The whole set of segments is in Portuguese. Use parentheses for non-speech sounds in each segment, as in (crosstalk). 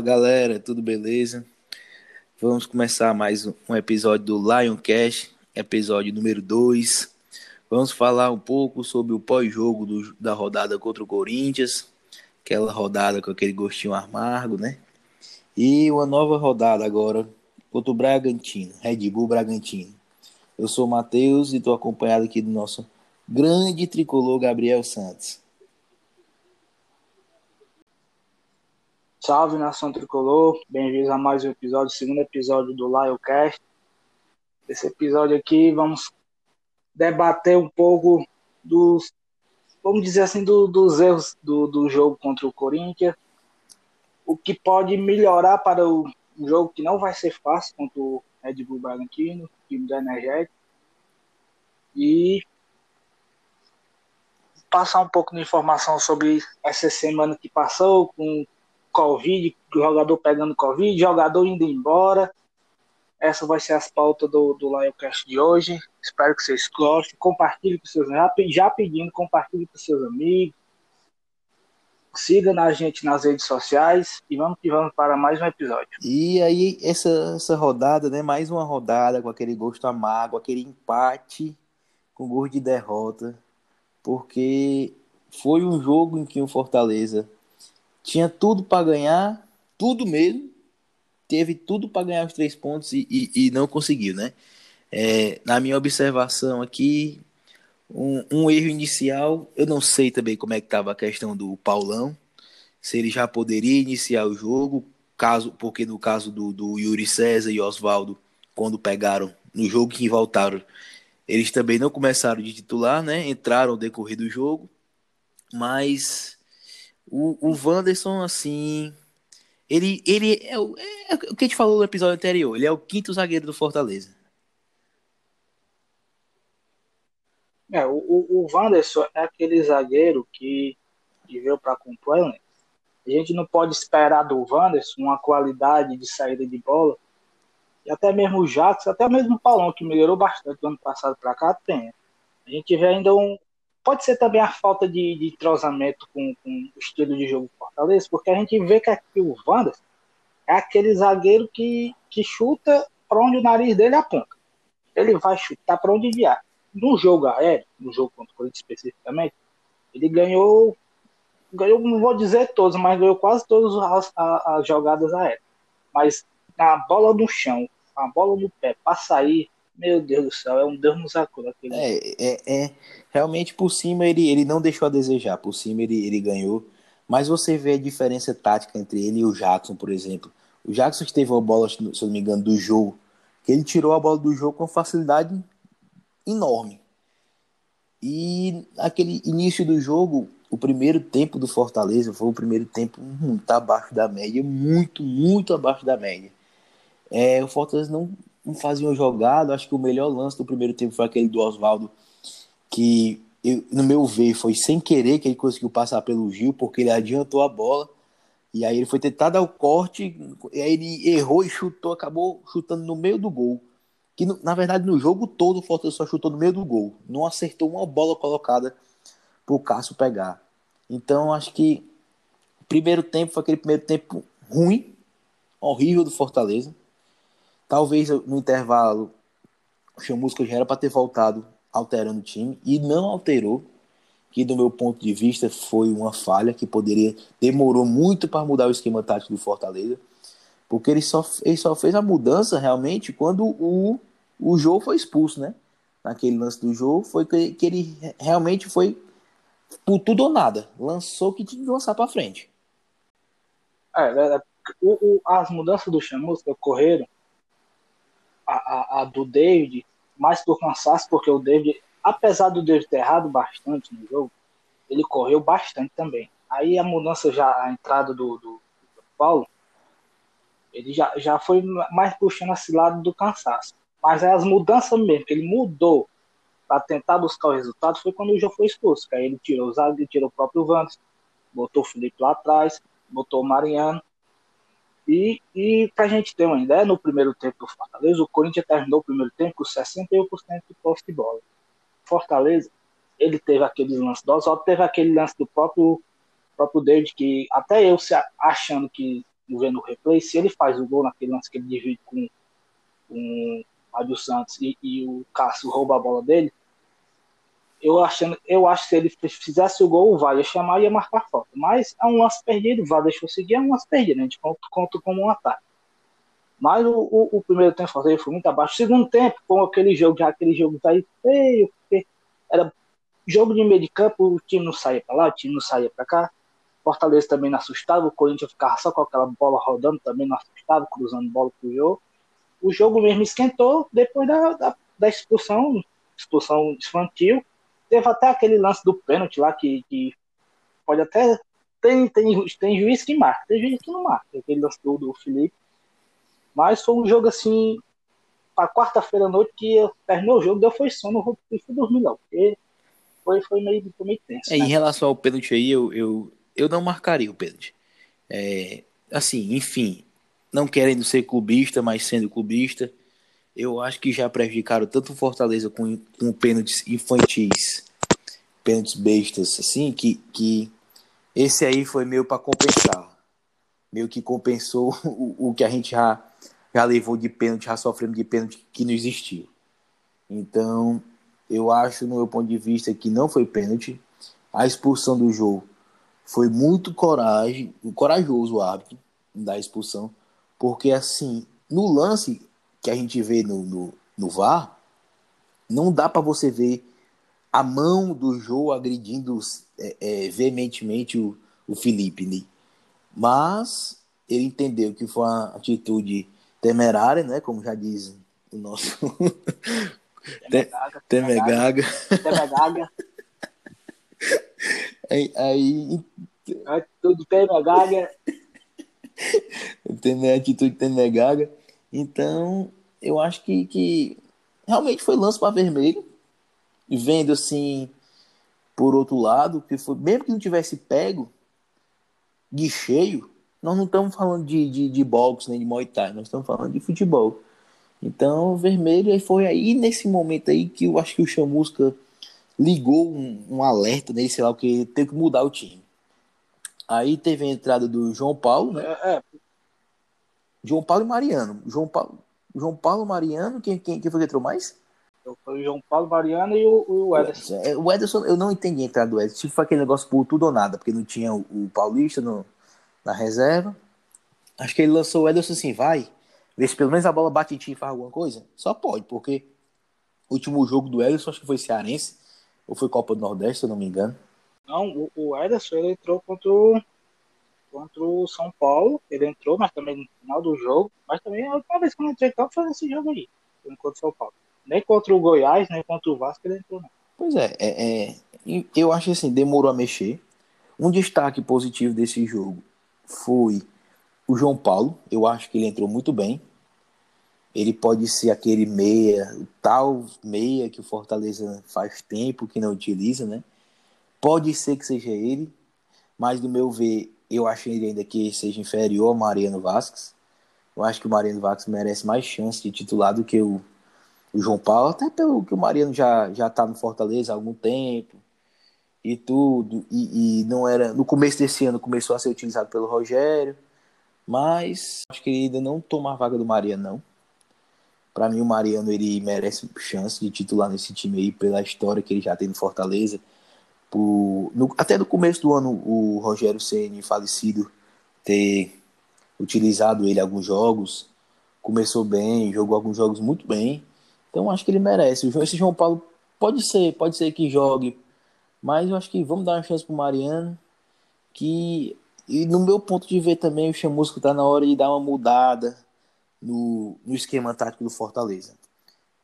Fala galera, tudo beleza? Vamos começar mais um episódio do Lioncast, episódio número 2. Vamos falar um pouco sobre o pós-jogo da rodada contra o Corinthians, aquela rodada com aquele gostinho amargo, né? E uma nova rodada agora contra o Bragantino, Red Bull Bragantino. Eu sou o Matheus e estou acompanhado aqui do nosso grande tricolor Gabriel Santos. Salve nação tricolor, bem-vindos a mais um episódio, segundo episódio do Lioncast. Esse episódio aqui vamos debater um pouco dos, vamos dizer assim, do, dos erros do, do jogo contra o Corinthians, o que pode melhorar para o jogo que não vai ser fácil contra o Red Bull Bragantino, time do Energético, e passar um pouco de informação sobre essa semana que passou com Covid, jogador pegando Covid, jogador indo embora. Essa vai ser as pautas do, do Lioncast de hoje. Espero que vocês gostem. Compartilhe com seus já, já pedindo, compartilhe com seus amigos. Siga na gente nas redes sociais e vamos que vamos para mais um episódio. E aí, essa, essa rodada, né? Mais uma rodada com aquele gosto amargo, aquele empate com gosto de derrota. Porque foi um jogo em que o Fortaleza tinha tudo para ganhar, tudo mesmo, teve tudo para ganhar os três pontos e, e, e não conseguiu, né? É, na minha observação aqui, um, um, erro inicial, eu não sei também como é que estava a questão do Paulão, se ele já poderia iniciar o jogo, caso porque no caso do, do Yuri César e Oswaldo, quando pegaram no jogo que voltaram, eles também não começaram de titular, né? Entraram no decorrer do jogo, mas o, o Wanderson, assim. Ele, ele é, o, é o que a gente falou no episódio anterior. Ele é o quinto zagueiro do Fortaleza. É, o, o Wanderson é aquele zagueiro que, que veio para compor. Né? A gente não pode esperar do Wanderson uma qualidade de saída de bola. E até mesmo o Jackson, até mesmo o Paulão, que melhorou bastante do ano passado para cá, tem. A gente vê ainda um, Pode ser também a falta de, de entrosamento com, com, o estilo de jogo do Fortaleza, porque a gente vê que aqui o Wanderson é aquele zagueiro que, que chuta para onde o nariz dele aponta. Ele vai chutar para onde vier. No jogo aéreo, no jogo contra o Corinthians especificamente, ele ganhou, ganhou, não vou dizer todos, mas ganhou quase todas as, as, as jogadas aéreas. Mas na bola no chão, a bola no pé, para sair, meu Deus do céu, é um Deus nos acuda. É, é, é, realmente por cima ele, ele não deixou a desejar, por cima ele, ele ganhou. Mas você vê a diferença tática entre ele e o Jackson, por exemplo. O Jackson teve a bola, se não me engano, do jogo, que ele tirou a bola do jogo com facilidade enorme. E aquele início do jogo, o primeiro tempo do Fortaleza foi o primeiro tempo muito abaixo da média, muito, muito abaixo da média. É, o Fortaleza não, não faziam jogada. Acho que o melhor lance do primeiro tempo foi aquele do Oswaldo, que eu, no meu ver foi sem querer que ele conseguiu passar pelo Gil, porque ele adiantou a bola. E aí ele foi tentar dar o corte, e aí ele errou e chutou, acabou chutando no meio do gol. Que na verdade no jogo todo o Fortaleza só chutou no meio do gol. Não acertou uma bola colocada pro Cássio pegar. Então acho que o primeiro tempo foi aquele primeiro tempo ruim, horrível do Fortaleza. Talvez no intervalo o Chamusca já era para ter voltado alterando o time e não alterou, que do meu ponto de vista foi uma falha que poderia demorou muito para mudar o esquema tático do Fortaleza, porque ele só, ele só fez a mudança realmente quando o, o jogo foi expulso, né? Naquele lance do jogo foi que, que ele realmente foi por tudo ou nada, lançou que tinha que lançar para frente. É, é, é o, o, as mudanças do Chamusca ocorreram a, a, do David mais por cansaço, porque o David, apesar do David ter errado bastante no jogo, ele correu bastante também. Aí a mudança já, a entrada do, do, do Paulo, ele já, já foi mais puxando esse lado do cansaço. Mas as mudanças mesmo, que ele mudou para tentar buscar o resultado, foi quando o jogo foi expulso. Aí ele tirou o Zague, tirou o próprio Vandes, botou o Felipe lá atrás, botou o Mariano, e, e para a gente ter uma ideia, no primeiro tempo do Fortaleza, o Corinthians terminou o primeiro tempo com 61% de posse de bola. Fortaleza, ele teve aquele lance do Oswaldo, teve aquele lance do próprio, próprio David, que até eu se achando que vendo o replay, se ele faz o gol naquele lance que ele divide com, com o Fábio Santos e, e, o Cássio rouba a bola dele, eu, achando, eu acho que se ele fizesse o gol, o VAR ia chamar e ia marcar falta. Mas é um lance perdido, o VAR deixou seguir, é um lance perdido, né? a gente conta, conta como um ataque. Mas o, o, o primeiro tempo foi muito abaixo. O segundo tempo, com aquele jogo, já aquele jogo aí feio, porque era jogo de meio de campo, o time não saía para lá, o time não saía para cá. Fortaleza também não assustava, o Corinthians ficava só com aquela bola rodando, também não assustava, cruzando bola pro jogo. O jogo mesmo esquentou depois da, da, da expulsão, expulsão infantil. Teve até aquele lance do pênalti lá que, que pode até. Tem, tem, tem juiz que marca, tem juiz que não marca. Aquele lance do, do Felipe mas foi um jogo assim, a quarta-feira à noite que terminou o jogo, deu foi sono, e fui dormir não, porque foi, foi, meio, foi meio tenso. É, né? Em relação ao pênalti aí, eu, eu, eu não marcaria o pênalti. É, assim, enfim, não querendo ser clubista, mas sendo clubista, eu acho que já prejudicaram tanto o Fortaleza com, com pênaltis infantis, pênaltis bestas, assim, que, que esse aí foi meio para compensar. Meio que compensou (laughs) o, o que a gente já já levou de pênalti, já sofrendo de pênalti que não existiu. Então, eu acho, no meu ponto de vista, que não foi pênalti. A expulsão do jogo foi muito coragem, corajoso o árbitro da expulsão, porque assim, no lance que a gente vê no, no, no VAR, não dá para você ver a mão do Jô agredindo é, é, veementemente o, o Felipe. Né? Mas ele entendeu que foi uma atitude temerária, né? Como já diz o nosso Temegaga. Temegaga. Temegaga. aí, aí atitude Temegaga. Tem atitude Temegaga. Então, eu acho que, que realmente foi lance para vermelho. E vendo assim, por outro lado, que foi, mesmo que não tivesse pego de cheio, nós não estamos falando de, de, de boxe nem de Muay Thai, nós estamos falando de futebol. Então, vermelho, aí foi aí nesse momento aí que eu acho que o Chamusca ligou um, um alerta nele, sei lá o que, teve que mudar o time. Aí teve a entrada do João Paulo, né? É, é. João Paulo e Mariano. João Paulo, João Paulo Mariano, quem, quem, quem foi que entrou mais? Foi o João Paulo Mariano e o, o Ederson. É, o Ederson, eu não entendi a entrada do Ederson. Tipo, foi aquele negócio por tudo ou nada, porque não tinha o, o Paulista, no, na reserva. Acho que ele lançou o Ederson assim, vai, ver se pelo menos a bola bate em ti e faz alguma coisa. Só pode, porque o último jogo do Ederson, acho que foi Cearense, ou foi Copa do Nordeste, se eu não me engano. Não, o, o Ederson ele entrou contra o, contra o São Paulo, ele entrou, mas também no final do jogo, mas também a última vez que eu entrei campo foi nesse jogo aí, contra o São Paulo. Nem contra o Goiás, nem contra o Vasco ele entrou, não. Pois é, é, é eu acho assim, demorou a mexer. Um destaque positivo desse jogo foi o João Paulo. Eu acho que ele entrou muito bem. Ele pode ser aquele meia, o tal meia que o Fortaleza faz tempo que não utiliza, né? Pode ser que seja ele, mas do meu ver, eu acho ainda que seja inferior ao Mariano Vasquez. Eu acho que o Mariano Vasquez merece mais chance de titular do que o, o João Paulo, até pelo que o Mariano já já tá no Fortaleza há algum tempo e tudo, e, e, não era. No começo desse ano começou a ser utilizado pelo Rogério, mas acho que ele ainda não toma a vaga do Mariano, não. Para mim, o Mariano ele merece chance de titular nesse time aí, pela história que ele já tem no Fortaleza. Por, no, até no começo do ano, o Rogério Ceni falecido ter utilizado ele em alguns jogos, começou bem, jogou alguns jogos muito bem. Então acho que ele merece. Esse João Paulo pode ser, pode ser que jogue mas eu acho que vamos dar uma chance pro Mariano. Que, e no meu ponto de ver também, o Chamusco tá na hora de dar uma mudada no, no esquema tático do Fortaleza.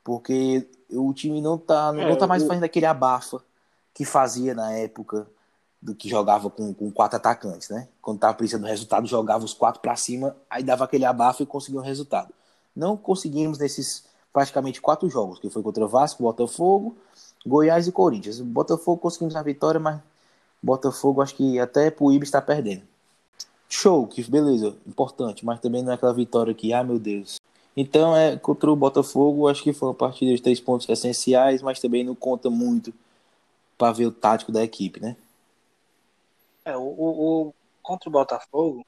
Porque o time não tá, não, é, não tá mais fazendo aquele abafa que fazia na época do que jogava com, com quatro atacantes, né? Quando tava precisando do resultado, jogava os quatro para cima, aí dava aquele abafa e conseguia um resultado. Não conseguimos nesses praticamente quatro jogos, que foi contra Vasco, Botafogo, Goiás e Corinthians. Botafogo conseguimos a vitória, mas Botafogo acho que até pro Ibis está perdendo. Show, que beleza, importante, mas também não é aquela vitória que, ah meu Deus. Então é contra o Botafogo, acho que foi uma partida de três pontos essenciais, mas também não conta muito para ver o tático da equipe, né? É, o, o, o, contra o Botafogo,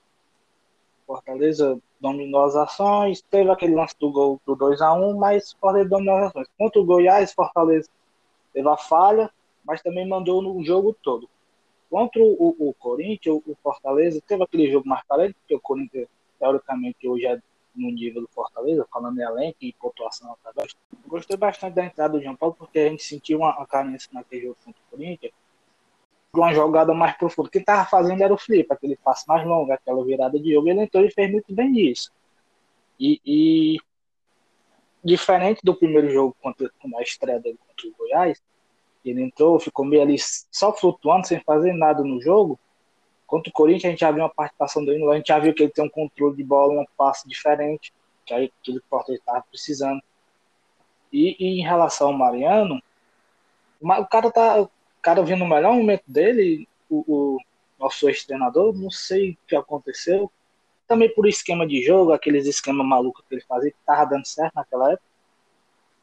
Fortaleza dominou as ações, teve aquele lance do gol do 2x1, mas Fortaleza dominou as ações. Contra o Goiás, Fortaleza teve a falha, mas também mandou no jogo todo. Contra o, o Corinthians, o Fortaleza teve aquele jogo parelho, porque o Corinthians, teoricamente, hoje é no nível do Fortaleza, falando em elenco e pontuação até Gostei bastante da entrada do João Paulo, porque a gente sentiu uma, carência naquele jogo contra o Corinthians, uma jogada mais profunda. Quem estava fazendo era o Felipe, aquele passe mais longo, aquela virada de jogo. Ele entrou e fez muito bem isso. E, e diferente do primeiro jogo contra, a estreia dele contra o Goiás, ele entrou, ficou meio ali só flutuando, sem fazer nada no jogo. Contra o Corinthians, a gente já viu uma participação dele, a gente já viu que ele tem um controle de bola, um passe diferente, que é aquilo que o Fortaleza estava precisando. E, e, em relação ao Mariano, o cara tá, cara vindo no melhor momento dele, o, o nosso ex-treinador, não sei o que aconteceu. Também por esquema de jogo, aqueles esquemas malucos que ele fazia, que tava dando certo naquela época.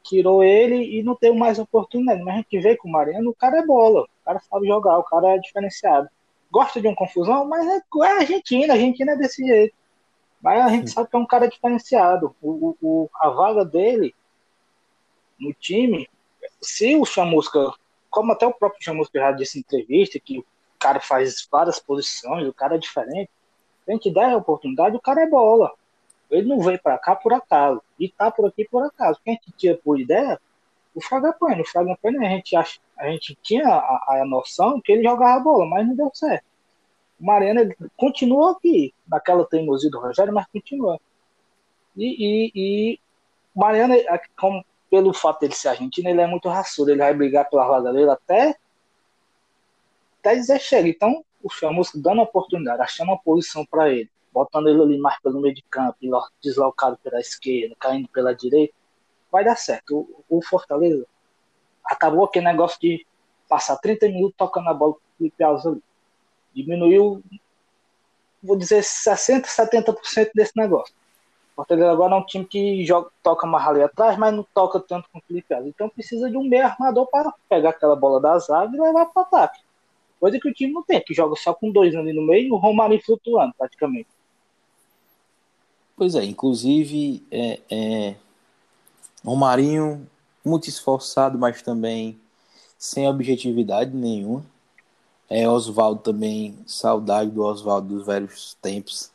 Tirou ele e não teve mais oportunidade. Mas a gente vê com o Mariano, o cara é bola, o cara sabe jogar, o cara é diferenciado. Gosta de uma confusão, mas é, é Argentina, a Argentina é desse jeito. Mas a gente sabe que é um cara diferenciado. O, o, a vaga dele no time, se o Chamusca como até o próprio Chamusca já disse em entrevista, que o cara faz várias posições, o cara é diferente. A gente der a oportunidade, o cara é bola. Ele não veio para cá por acaso. E tá por aqui por acaso. Quem a gente tira por ideia, o Fragapane. O Fragapane a gente, acha, a gente tinha a, a noção que ele jogava bola, mas não deu certo. O Mariano continua aqui, naquela teimosia do Rogério, mas continua. E, e, e o Mariano, como pelo fato dele ser argentino, ele é muito raçudo, ele vai brigar pela vaga dele até, até dizer chega. Então, o Chamusco dando a oportunidade, achando uma posição para ele, botando ele ali mais pelo meio de campo, deslocado pela esquerda, caindo pela direita, vai dar certo. O, o Fortaleza acabou aquele negócio de passar 30 minutos tocando a bola pro Felipe Alves ali. Diminuiu, vou dizer, 60%, 70% desse negócio. Fortaleza agora é um time que joga, toca mais ali atrás, mas não toca tanto com o Felipe Alves. Então precisa de um meio armador para pegar aquela bola da zaga e levar para o ataque. Coisa que o time não tem, que joga só com dois ali no meio e o Romarinho flutuando praticamente. Pois é, inclusive é, é, Romarinho muito esforçado, mas também sem objetividade nenhuma. É, Oswaldo também, saudade do Oswaldo dos velhos tempos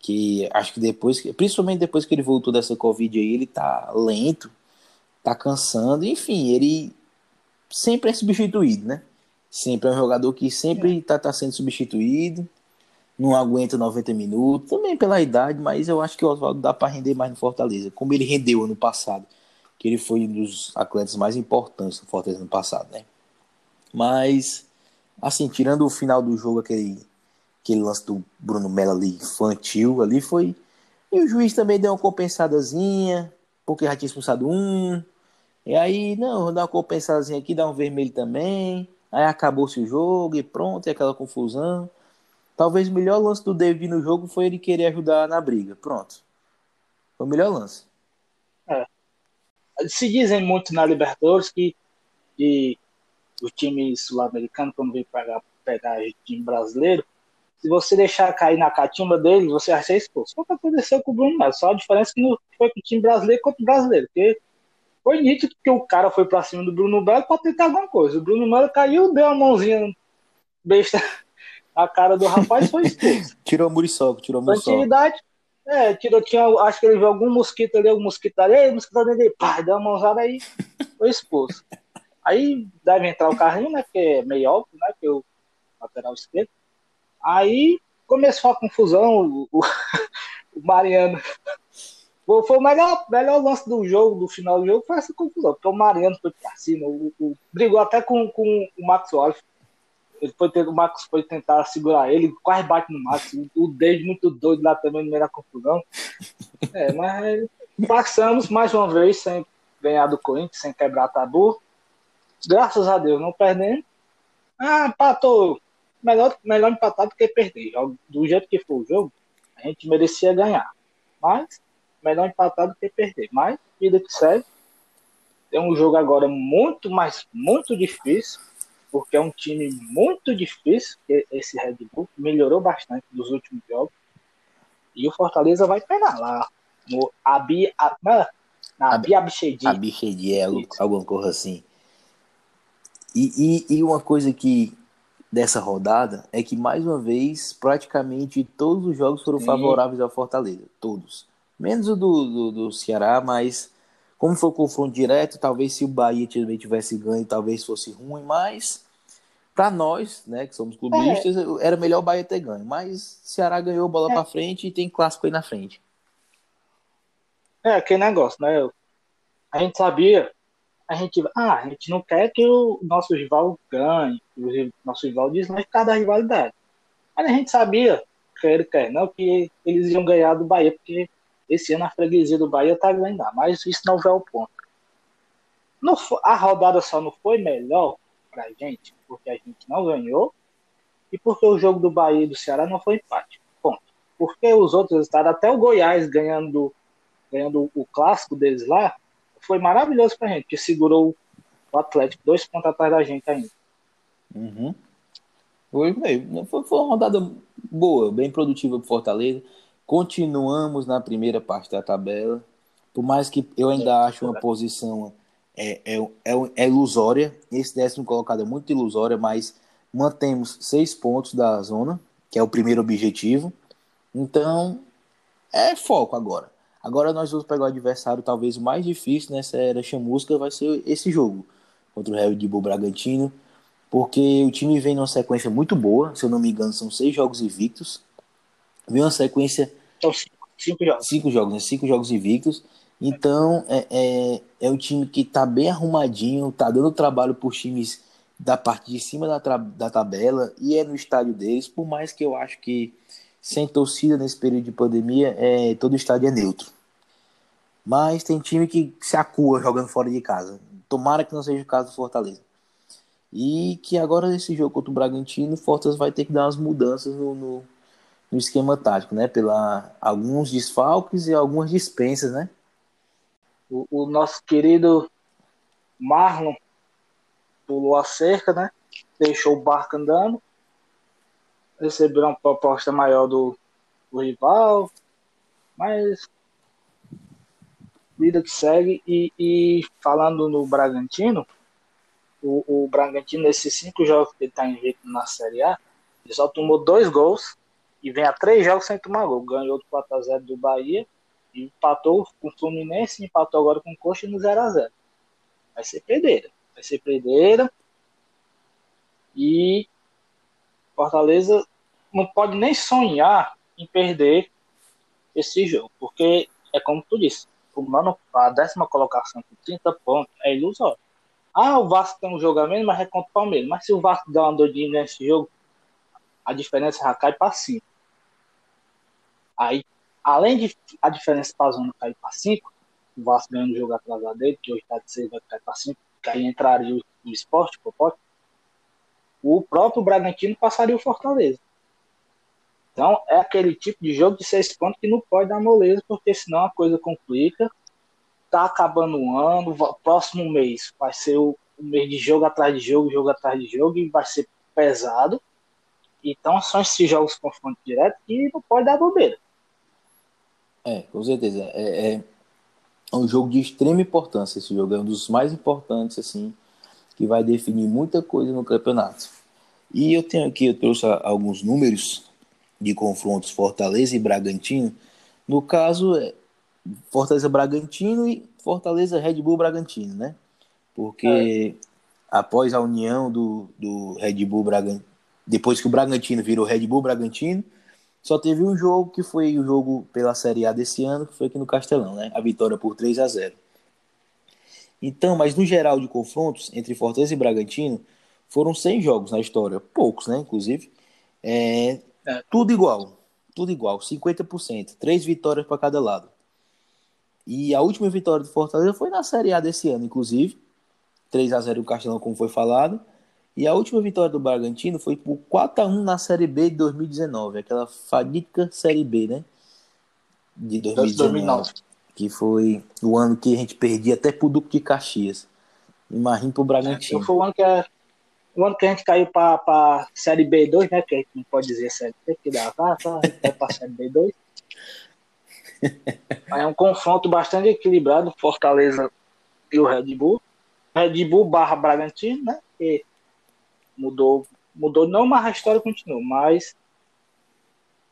que acho que depois, principalmente depois que ele voltou dessa Covid aí, ele tá lento, tá cansando, enfim, ele sempre é substituído, né? Sempre é um jogador que sempre é. tá, tá sendo substituído, não aguenta 90 minutos, também pela idade, mas eu acho que o Oswaldo dá para render mais no Fortaleza, como ele rendeu ano passado, que ele foi um dos atletas mais importantes do Fortaleza ano passado, né? Mas, assim, tirando o final do jogo, aquele aquele lance do Bruno Mello ali, infantil, ali foi. E o juiz também deu uma compensadazinha, porque já tinha expulsado um. E aí, não, vou dar uma compensadazinha aqui, dar um vermelho também. Aí acabou-se o jogo e pronto, e aquela confusão. Talvez o melhor lance do David no jogo foi ele querer ajudar na briga. Pronto. Foi o melhor lance. É. Se dizem muito na Libertadores que, que o time sul-americano, quando vem pegar, pegar o time brasileiro, se você deixar cair na catimba dele, você vai ser expulso. Foi o que aconteceu com o Bruno Melo. Só a diferença é que não foi com o time brasileiro contra o brasileiro. Porque foi nítido que o cara foi pra cima do Bruno Melo pra tentar alguma coisa. O Bruno Melo caiu, deu uma mãozinha besta na cara do rapaz foi expulso. (laughs) tirou o muriçoco, tirou o muriçoco. Tranquilidade. É, tirou, tinha, acho que ele viu algum mosquito ali, algum mosquito ali, mosquito ali, pá, deu uma mãozada aí, foi expulso. Aí deve entrar o carrinho, né, que é meio óbvio, né, que é o lateral esquerdo. Aí começou a confusão, o, o, (laughs) o Mariano. Foi o melhor, melhor lance do jogo, do final do jogo, foi essa confusão, porque o Mariano foi pra cima, o, o brigou até com, com o Max Wallace. Ele foi ter, o Max foi tentar segurar ele, quase bate no Max. O, David muito doido lá também no meio da confusão. É, mas passamos mais uma vez sem ganhar do Corinthians, sem quebrar tabu. Graças a Deus, não perdendo. Ah, patou melhor, melhor empatar do que perder. Do jeito que foi o jogo, a gente merecia ganhar. Mas, melhor empatar do que perder. Mas, vida que segue. Tem um jogo agora muito, mais muito difícil, porque é um time muito difícil, esse Red Bull melhorou bastante dos últimos jogos. E o Fortaleza vai treinar lá. No Abi, a, na, na Abi Abichedi. Abichedi, é, alguma coisa assim. E, e, e uma coisa que dessa rodada é que, mais uma vez, praticamente todos os jogos foram Sim. favoráveis ao Fortaleza. Todos. Menos o do, do, do, Ceará, mas como foi o confronto direto, talvez se o Bahia também tivesse ganho, talvez fosse ruim, mas para nós, né, que somos clubistas, é. era melhor o Bahia ter ganho. Mas Ceará ganhou bola é. para frente e tem clássico aí na frente. É, aquele negócio, né? A gente sabia a gente, ah, a gente não quer que o nosso rival ganhe, que o nosso rival deslanche por causa da rivalidade. Mas a gente sabia, quer quer não, que eles iam ganhar do Bahia, porque esse ano a freguesia do Bahia tá ganhando, mas isso não é o ponto. Não, a rodada só não foi melhor pra gente, porque a gente não ganhou, e porque o jogo do Bahia e do Ceará não foi empate. Ponto. Porque os outros estados, até o Goiás ganhando, ganhando o clássico deles lá, foi maravilhoso pra gente, que segurou o Atlético dois pontos atrás da gente ainda. Uhum. Foi, foi, uma rodada boa, bem produtiva pro Fortaleza. Continuamos na primeira parte da tabela. Por mais que eu ainda acho uma posição é, é, é, é, ilusória, esse décimo colocado é muito ilusória, mas mantemos seis pontos da zona, que é o primeiro objetivo. Então, é foco agora. Agora nós vamos pegar o adversário talvez o mais difícil nessa era chamusca, vai ser esse jogo contra o Red Bull Bragantino, porque o time vem numa sequência muito boa, se eu não me engano são seis jogos invictos, vem uma sequência... São cinco, cinco jogos. Cinco jogos, né? Cinco jogos invictos, então é, é, é um time que está bem arrumadinho, está dando trabalho para times da parte de cima da, da tabela e é no estádio deles, por mais que eu acho que sem torcida nesse período de pandemia, é, todo estádio é neutro. Mas tem time que se acua jogando fora de casa. Tomara que não seja o caso do Fortaleza. E que agora nesse jogo contra o Bragantino, o Fortaleza vai ter que dar umas mudanças no, no, no esquema tático, né? Pela alguns desfalques e algumas dispensas, né? O, o nosso querido Marlon pulou a cerca, né? Deixou o barco andando receber uma proposta maior do, do rival, mas vida que segue. E, e falando no Bragantino, o, o, Bragantino, nesses cinco jogos que ele está invicto na Série A, ele só tomou dois gols e vem a três jogos sem tomar gol. Ganhou do 4x0 do Bahia empatou com o Fluminense, empatou agora com o Coxa no 0x0. Vai ser perdeira. Vai ser perdeira. E Fortaleza não pode nem sonhar em perder esse jogo, porque é como tu disse, o a décima colocação com 30 pontos é ilusório. Ah, o Vasco tem um jogo a menos, mas é contra o Palmeiras. Mas se o Vasco der uma doidinha nesse jogo, a diferença já cai para 5. Aí, além de a diferença para a zona cair para 5, o Vasco ganhando o jogo atrasado dele, que hoje está de 6, vai cair para 5, que aí entraria o, o esporte, o Popote, o próprio Bragantino passaria o Fortaleza. Então, é aquele tipo de jogo de seis pontos que não pode dar moleza, porque senão a coisa complica. Tá acabando o ano, próximo mês vai ser o, o mês de jogo atrás de jogo, jogo atrás de jogo, e vai ser pesado. Então, são esses jogos confronto direto que não pode dar bobeira. É, com certeza. É, é, um jogo de extrema importância. Esse jogo é um dos mais importantes, assim, que vai definir muita coisa no campeonato. E eu tenho aqui, eu trouxe alguns números de confrontos Fortaleza e Bragantino. No caso, é Fortaleza Bragantino e Fortaleza Red Bull Bragantino, né? Porque é. após a união do, do Red Bull Bragantino, depois que o Bragantino virou Red Bull Bragantino, só teve um jogo que foi o jogo pela Série A desse ano, que foi aqui no Castelão, né? A vitória por 3 a 0. Então, mas no geral de confrontos entre Fortaleza e Bragantino, foram 100 jogos na história, poucos, né? Inclusive, é, é. Tudo igual. Tudo igual. 50%. Três vitórias para cada lado. E a última vitória do Fortaleza foi na Série A desse ano, inclusive. 3 a 0 o Castelão, como foi falado. E a última vitória do Bragantino foi por 4 a 1 na Série B de 2019. Aquela fatídica Série B, né? De 2019. 2009. Que foi o ano que a gente perdia até pro Duque de Caxias. Imagina pro Bragantino. É, foi o ano que a o ano que a gente caiu para a Série B2, né? Que a gente não pode dizer Série B, que dá, tá, tá, a gente vai para a Série B2. (laughs) é um confronto bastante equilibrado, Fortaleza e o Red Bull. Red Bull barra Bragantino, né? Que mudou, mudou não, mas a história continua, mas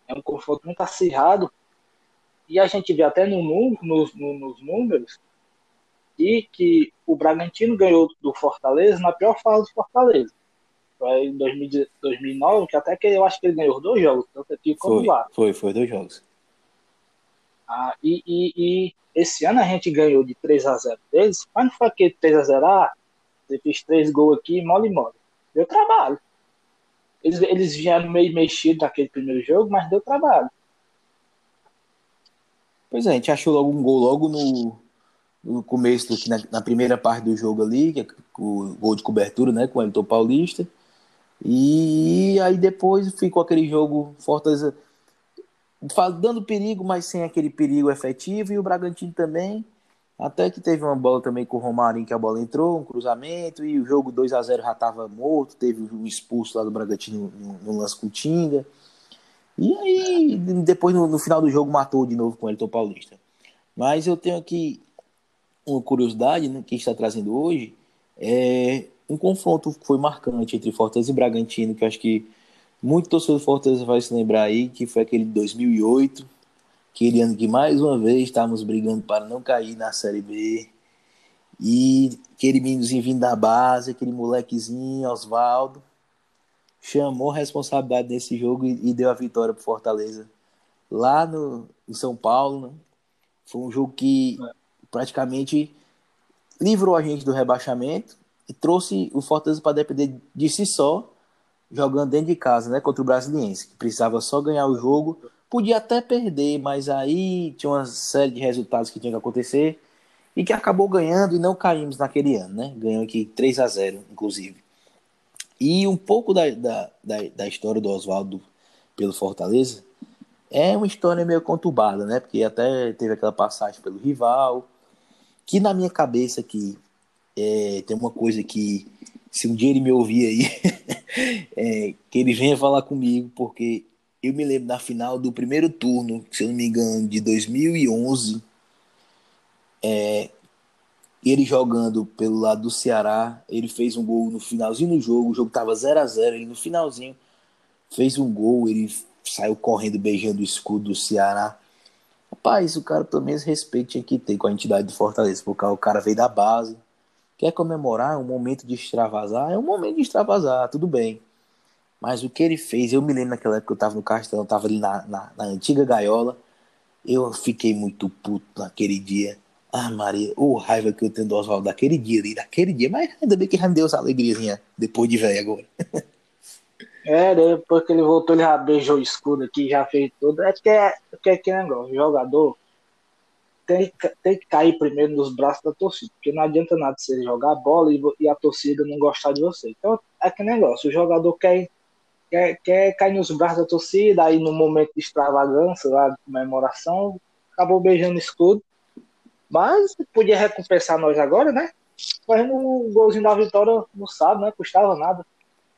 é um confronto muito acirrado. E a gente vê até no, no, nos, nos números e que o Bragantino ganhou do Fortaleza na pior fase do Fortaleza. Foi em 2009, que até que eu acho que ele ganhou dois jogos, tanto aqui como foi, lá. Foi, foi dois jogos. Ah, e, e, e, esse ano a gente ganhou de 3 a 0 deles, mas não foi aquele 3 a 0 ah, você fez três gols aqui, mole mole. Deu trabalho. Eles, eles vieram meio mexidos naquele primeiro jogo, mas deu trabalho. Pois é, a gente achou logo um gol logo no, no começo, do, na, na, primeira parte do jogo ali, que é o gol de cobertura, né, com o Elton Paulista. E aí depois ficou aquele jogo Fortaleza dando perigo, mas sem aquele perigo efetivo, e o Bragantino também. Até que teve uma bola também com o Romarinho, que a bola entrou, um cruzamento, e o jogo 2 a 0 já estava morto, teve um expulso lá do Bragantino no, no lance com o Tinga. E aí, depois no, no, final do jogo, matou de novo com o Elton Paulista. Mas eu tenho aqui uma curiosidade né, que está trazendo hoje, é um confronto que foi marcante entre Fortaleza e Bragantino, que acho que muito torcedor do Fortaleza vai se lembrar aí, que foi aquele de 2008, aquele ano que mais uma vez estávamos brigando para não cair na Série B. E aquele meninozinho vindo da base, aquele molequezinho, Oswaldo, chamou a responsabilidade nesse jogo e, e deu a vitória para Fortaleza lá no, em São Paulo. Né? Foi um jogo que praticamente livrou a gente do rebaixamento e trouxe o Fortaleza para depender de si só jogando dentro de casa, né, contra o Brasiliense, que precisava só ganhar o jogo, podia até perder, mas aí tinha uma série de resultados que tinha que acontecer e que acabou ganhando e não caímos naquele ano, né? Ganhou aqui 3 a 0 inclusive. E um pouco da, da, da, da história do Oswaldo pelo Fortaleza é uma história meio conturbada, né? Porque até teve aquela passagem pelo rival, que na minha cabeça aqui é, tem uma coisa que se um dia ele me ouvir aí, (laughs) é, que ele venha falar comigo, porque eu me lembro na final do primeiro turno, se eu não me engano, de 2011, é, ele jogando pelo lado do Ceará, ele fez um gol no finalzinho do jogo, o jogo tava 0 a 0 ele no finalzinho fez um gol, ele saiu correndo beijando o escudo do Ceará. Rapaz, o cara pelo menos respeito tinha que ter com a entidade do Fortaleza, porque o cara veio da base, Quer comemorar, é um momento de extravasar, é um momento de extravasar, tudo bem. Mas o que ele fez, eu me lembro naquela época que eu estava no Castelo, eu estava ali na, na, na, antiga gaiola, eu fiquei muito puto naquele dia. Ah, Maria, o oh, raiva que eu tenho do Oswaldo daquele dia ali, daquele dia, mas ainda bem que já me deu essa alegriazinha depois de velho agora. (laughs) é, depois que ele voltou, ele já beijou o escudo aqui, já fez tudo. É porque é, porque é que negócio, jogador, tem, tem que cair primeiro nos braços da torcida, porque não adianta nada você jogar bola e, e a torcida não gostar de você. Então é que negócio, o jogador quer, quer, quer cair nos braços da torcida, aí no momento de extravagância, lá de comemoração, acabou beijando o escudo. Mas podia recompensar nós agora, né? Fazendo o golzinho da vitória no sábado, né? Custava nada.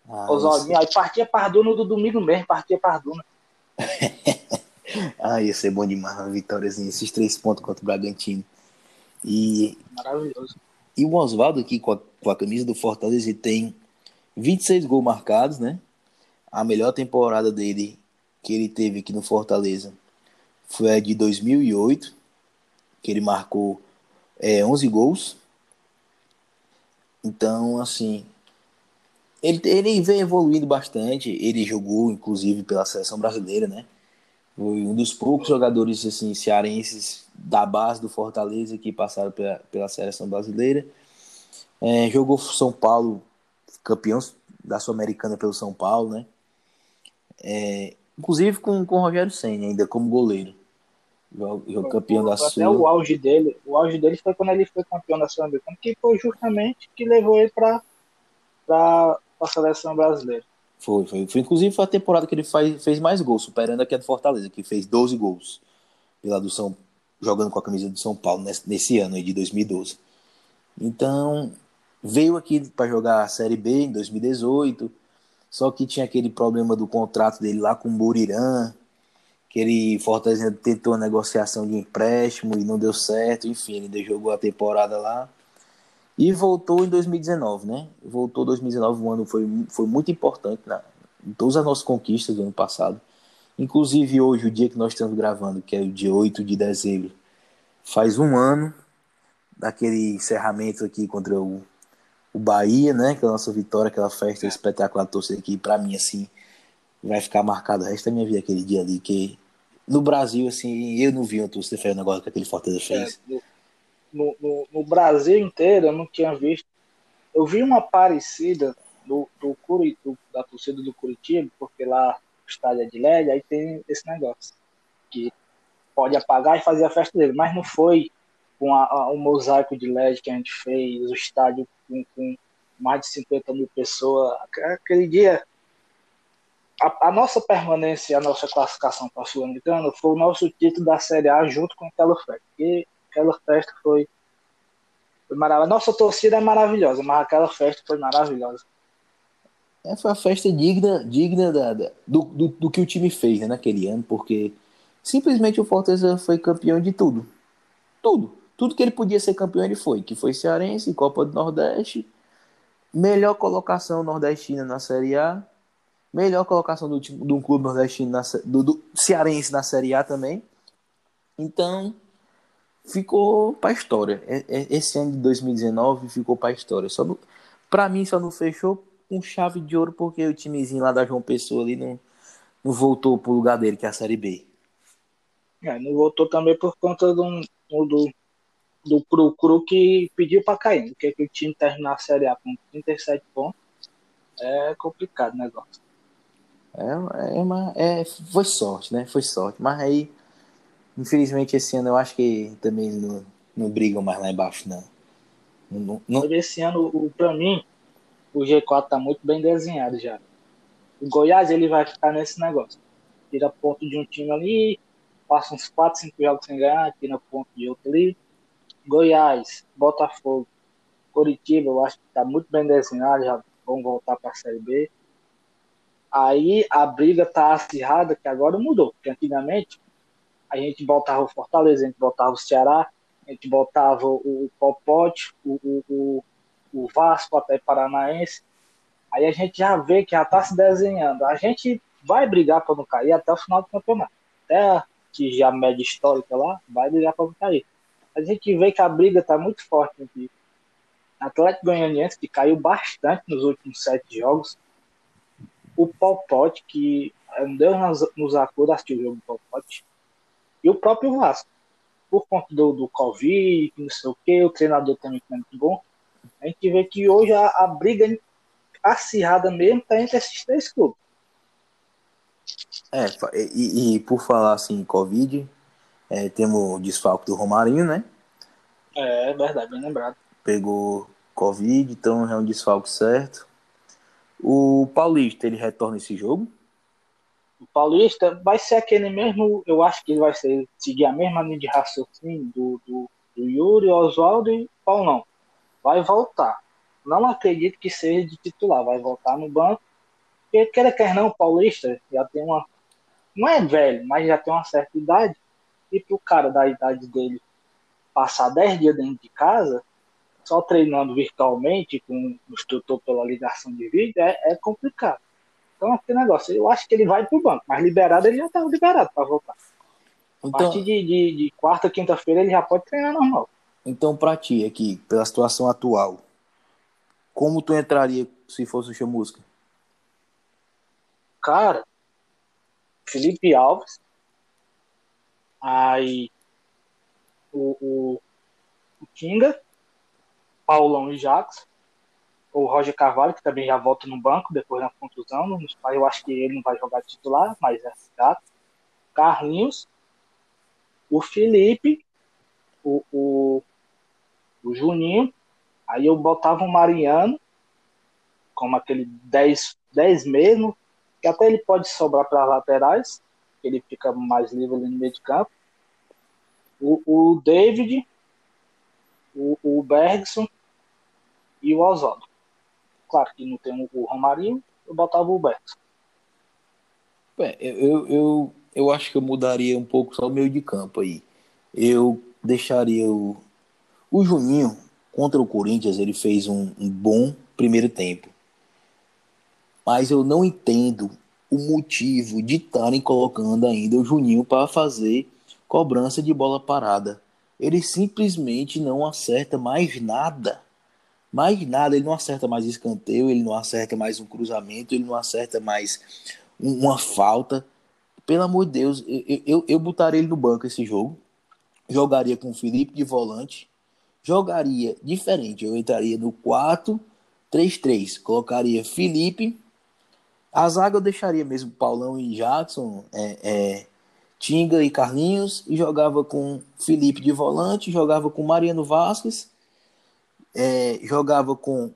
Ah, Oswaldinho, aí partia Parduna do domingo mesmo, partia Parduna. (laughs) Ah, ia ser bom demais uma vitóriazinha, esses três pontos contra o Bragantino. E, Maravilhoso. E o Oswaldo aqui com a, com a camisa do Fortaleza ele tem 26 gols marcados, né? A melhor temporada dele que ele teve aqui no Fortaleza foi a de 2008, que ele marcou é, 11 gols. Então, assim, ele, ele vem evoluindo bastante. Ele jogou, inclusive, pela seleção brasileira, né? Foi um dos poucos jogadores assim, cearenses da base do Fortaleza que passaram pela, pela seleção brasileira. É, jogou São Paulo, campeão da Sul-Americana pelo São Paulo, né? É, inclusive com, com o Rogério Senna, ainda como goleiro. Campeão da Sul. Até o auge dele, o auge dele foi quando ele foi campeão da Sul-Americana, que foi justamente que levou ele para a seleção brasileira. Foi, foi, foi. Inclusive foi a temporada que ele faz, fez mais gols, superando aqui a do Fortaleza, que fez 12 gols pela do São, jogando com a camisa do São Paulo nesse, nesse ano aí de 2012. Então, veio aqui para jogar a Série B em 2018, só que tinha aquele problema do contrato dele lá com o Burirã, que ele Fortaleza tentou a negociação de empréstimo e não deu certo, enfim, ele jogou a temporada lá. E voltou em 2019, né? Voltou em 2019, um ano foi, foi muito importante na, em todas as nossas conquistas do ano passado. Inclusive hoje, o dia que nós estamos gravando, que é o dia 8 de dezembro, faz um ano daquele encerramento aqui contra o, o Bahia, né? Que é a nossa vitória, aquela festa espetacular torcida aqui, para mim, assim, vai ficar marcado o resto da minha vida aquele dia ali, que no Brasil, assim, eu não vi uma torcida fez um negócio que aquele Fortaleza fez. É, no, no, no, Brasil inteiro eu não tinha visto. Eu vi uma parecida do, do, Curitiba, da torcida do Curitiba, porque lá o estádio é de LED, aí tem esse negócio. Que pode apagar e fazer a festa dele, mas não foi com o mosaico de LED que a gente fez, o estádio com, com mais de 50 mil pessoas. Aquele dia a, a, nossa permanência, a nossa classificação para a Sul-Americana foi o nosso título da Série A junto com aquela festa. E aquela festa foi, foi maravilhosa. Nossa torcida é maravilhosa, mas aquela festa foi maravilhosa. É, foi a festa digna, digna da, da do, do, do, que o time fez né, naquele ano, porque simplesmente o Fortaleza foi campeão de tudo. Tudo. Tudo que ele podia ser campeão, ele foi. Que foi Cearense, Copa do Nordeste, melhor colocação nordestina na Série A Melhor colocação do, de um clube nordestino, na, do, do cearense na Série A também. Então, ficou para história. Esse ano de 2019 ficou para história. Só para mim só não fechou com chave de ouro porque o timezinho lá da João Pessoa ali não, não voltou pro lugar dele, que é a Série B. É, não voltou também por conta do, do Cru Cru que pediu para cair. Porque que o time terminar a Série A com 37 pontos é complicado o negócio. É, é uma, é, foi sorte, né? Foi sorte. Mas aí, infelizmente, esse ano eu acho que também não, não brigam mais lá embaixo, não. não, não... Esse ano, o, pra mim, o G4 tá muito bem desenhado já. O Goiás, ele vai ficar nesse negócio. Tira ponto de um time ali, passa uns 4, 5 jogos sem ganhar, tira ponto de outro ali. Goiás, Botafogo, Curitiba, eu acho que tá muito bem desenhado, já vão voltar para a Série B. Aí a briga tá acirrada, que agora mudou. Porque antigamente a gente botava o Fortaleza, a gente botava o Ceará, a gente botava o Popote, o, o, o, o Vasco, até Paranaense. Aí a gente já vê que já tá se desenhando. A gente vai brigar para não cair até o final do campeonato. Até que já média histórica lá, vai brigar para não cair. A gente vê que a briga tá muito forte entre Atlético Goianiense, que caiu bastante nos últimos sete jogos, o Popote, que Deus nos acuda assistir o jogo do Popote, e o próprio Vasco. Por conta do, do Covid, não sei o que, o treinador também é muito bom. A gente vê que hoje a, a briga acirrada mesmo está entre esses três clubes. É, e, e por falar assim, Covid, é, temos o desfalque do Romarinho, né? É, é verdade, bem lembrado. Pegou Covid, então é um desfalque certo. O Paulista, ele retorna esse jogo? O Paulista vai ser aquele mesmo, eu acho que ele vai ser, seguir a mesma linha de raciocínio do, do, do Yuri, Oswaldo e Paulão. Vai voltar. Não acredito que seja de titular, vai voltar no banco. Porque, quer quer não, o Paulista já tem uma. Não é velho, mas já tem uma certa idade. E pro cara da idade dele passar 10 dias dentro de casa, só treinando virtualmente com o instrutor pela ligação de vídeo é, é complicado. Então, aquele negócio, eu acho que ele vai para o banco, mas liberado ele já está liberado para voltar. Então, a partir de, de, de quarta, quinta-feira ele já pode treinar normal. Então, para ti, aqui, pela situação atual, como tu entraria se fosse o Chamusca? Cara, Felipe Alves, aí o, o, o Kinga, Paulão e Jacques, o Roger Carvalho, que também já volta no banco depois da contusão. Eu acho que ele não vai jogar titular, mas é gato. Carlinhos, o Felipe, o, o, o Juninho. Aí eu botava o Mariano, como aquele 10, 10 mesmo, que até ele pode sobrar para laterais, ele fica mais livre ali no meio de campo. O, o David, o, o Bergson e o Oswaldo. Claro que não tem o Romarinho, eu botava o Beto. eu, eu, eu acho que eu mudaria um pouco só o meio de campo aí. Eu deixaria o, o Juninho contra o Corinthians, ele fez um, um bom primeiro tempo. Mas eu não entendo o motivo de estarem colocando ainda o Juninho para fazer cobrança de bola parada. Ele simplesmente não acerta mais nada. Mais nada, ele não acerta mais escanteio, ele não acerta mais um cruzamento, ele não acerta mais uma falta. Pelo amor de Deus, eu, eu, eu botaria ele no banco esse jogo. Jogaria com o Felipe de volante. Jogaria diferente. Eu entraria no 4-3-3. Colocaria Felipe. A zaga eu deixaria mesmo Paulão e Jackson, é, é, Tinga e Carlinhos. E jogava com Felipe de volante. Jogava com Mariano Vasquez é, jogava com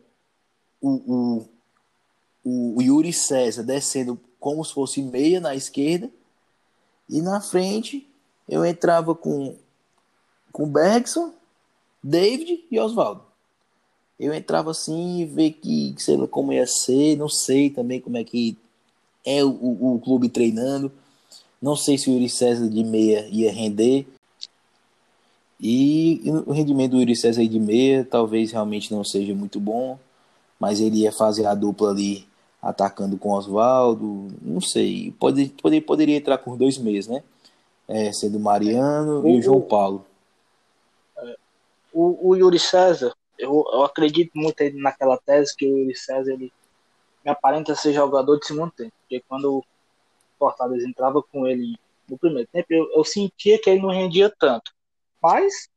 o, o, o, Yuri César descendo como se fosse meia na esquerda, e na frente eu entrava com, com Bergson, David e Oswaldo. Eu entrava assim e ver que, sei lá como ia ser, não sei também como é que é o, o, o clube treinando. Não sei se o Yuri César de meia ia render. E o rendimento do Yuri César de meia talvez realmente não seja muito bom, mas ele ia fazer a dupla ali atacando com Oswaldo, não sei, pode, pode, poderia entrar com dois meias, né? É, sendo o Mariano o, e o João Paulo. O, o Yuri César, eu, eu acredito muito naquela tese que o César ele me aparenta ser jogador de segundo tempo, porque quando o Fortaleza entrava com ele no primeiro tempo, eu, eu sentia que ele não rendia tanto. Mas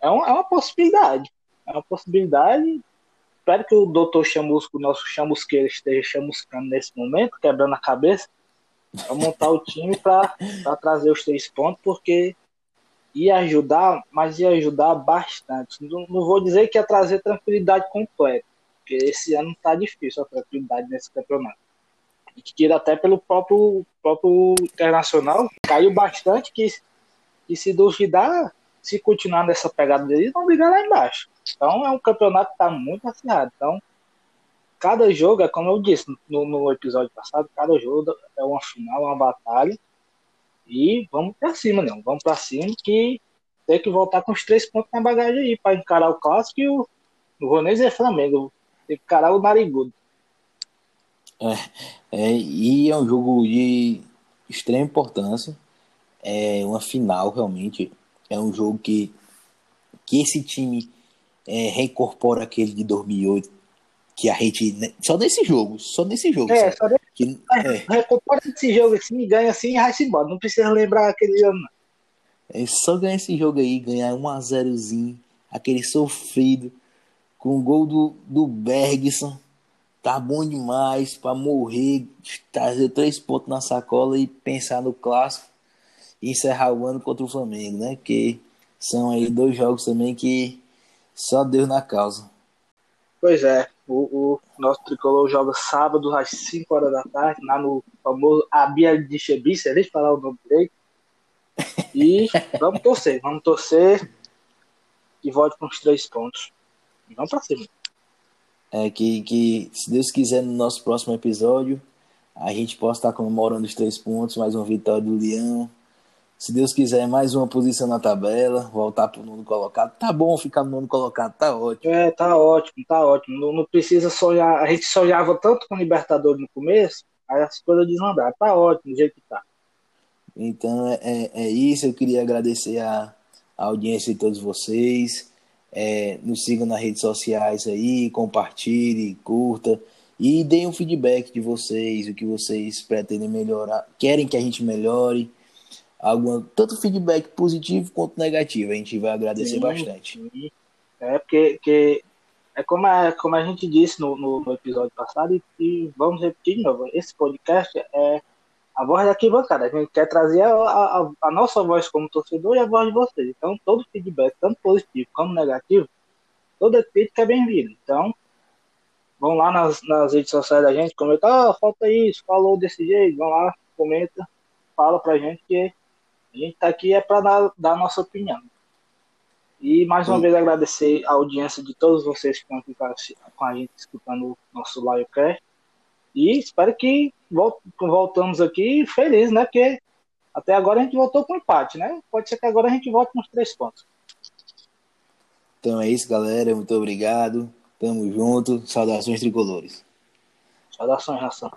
é, um, é uma possibilidade. É uma possibilidade. Espero que o doutor Chamusco, nosso chamusqueiro, esteja chamuscando nesse momento, quebrando a cabeça, para montar o time para trazer os três pontos, porque ia ajudar, mas ia ajudar bastante. Não, não vou dizer que ia trazer tranquilidade completa, porque esse ano está difícil a tranquilidade nesse campeonato. E que tira até pelo próprio, próprio Internacional, caiu bastante, que, que se duvidar, se continuar nessa pegada deles, vão brigar lá embaixo. Então é um campeonato que está muito acirrado. Então, cada jogo, é como eu disse no, no, episódio passado, cada jogo é uma final, uma batalha. E vamos para cima, não. Vamos para cima que tem que voltar com os três pontos na bagagem aí para encarar o clássico e o. Vou nem dizer Flamengo, tem que encarar o Narigudo. É, é, e é um jogo de extrema importância. É uma final, realmente. É um jogo que, que esse time é, reincorpora aquele de 2008, que a gente. Né, só nesse jogo, só nesse jogo. É, só nesse, que, é. Reincorpora esse jogo assim, ganha assim e vai-se embora. Não precisa lembrar aquele ano, não. É só ganhar esse jogo aí, ganhar 1x0zinho, aquele sofrido, com o gol do, do Bergson. Tá bom demais para morrer, trazer três pontos na sacola e pensar no clássico e encerrar o ano contra o Flamengo, né? Que são aí dois jogos também que só Deus na causa. Pois é, o, o nosso tricolor joga sábado às 5 horas da tarde, lá no famoso Abia de Chebi, se eles falar o nome direito. E (laughs) vamos torcer, vamos torcer e volte com os três pontos. E vamos pra cima. É que, que, se Deus quiser, no nosso próximo episódio, a gente possa estar comemorando os três pontos, mais uma vitória do Leão, se Deus quiser, mais uma posição na tabela, voltar para o nono colocado. Tá bom ficar no nono colocado, tá ótimo. É, tá ótimo, tá ótimo. Não, não precisa sonhar. A gente sonhava tanto com o Libertadores no começo, aí as coisas desmandaram. Tá ótimo do jeito que tá. Então é, é, é isso. Eu queria agradecer a, a audiência de todos vocês. É, nos sigam nas redes sociais aí, compartilhe, curta e deem um feedback de vocês, o que vocês pretendem melhorar, querem que a gente melhore alguma, tanto feedback positivo quanto negativo. A gente vai agradecer sim, bastante. Sim. É porque que, é como a, como a gente disse no, no, no episódio passado, e, e, vamos repetir de novo: esse podcast é a voz daqui bancada. A gente quer trazer a, a, a, nossa voz como torcedor e a voz de vocês. Então, todo feedback, tanto positivo como negativo, toda crítica é bem-vinda. Então, vão lá nas, nas redes sociais da gente, comenta, ah, falta isso, falou desse jeito, vão lá, comenta, fala pra gente que a gente está aqui é para dar, dar a nossa opinião. E mais uma Sim. vez agradecer a audiência de todos vocês que estão aqui com a gente escutando o nosso livecast. E espero que voltamos aqui feliz, né? Porque Até agora a gente voltou com empate, né? Pode ser que agora a gente volte com os três pontos. Então é isso, galera. Muito obrigado. Tamo junto. Saudações tricolores. Saudações, nação.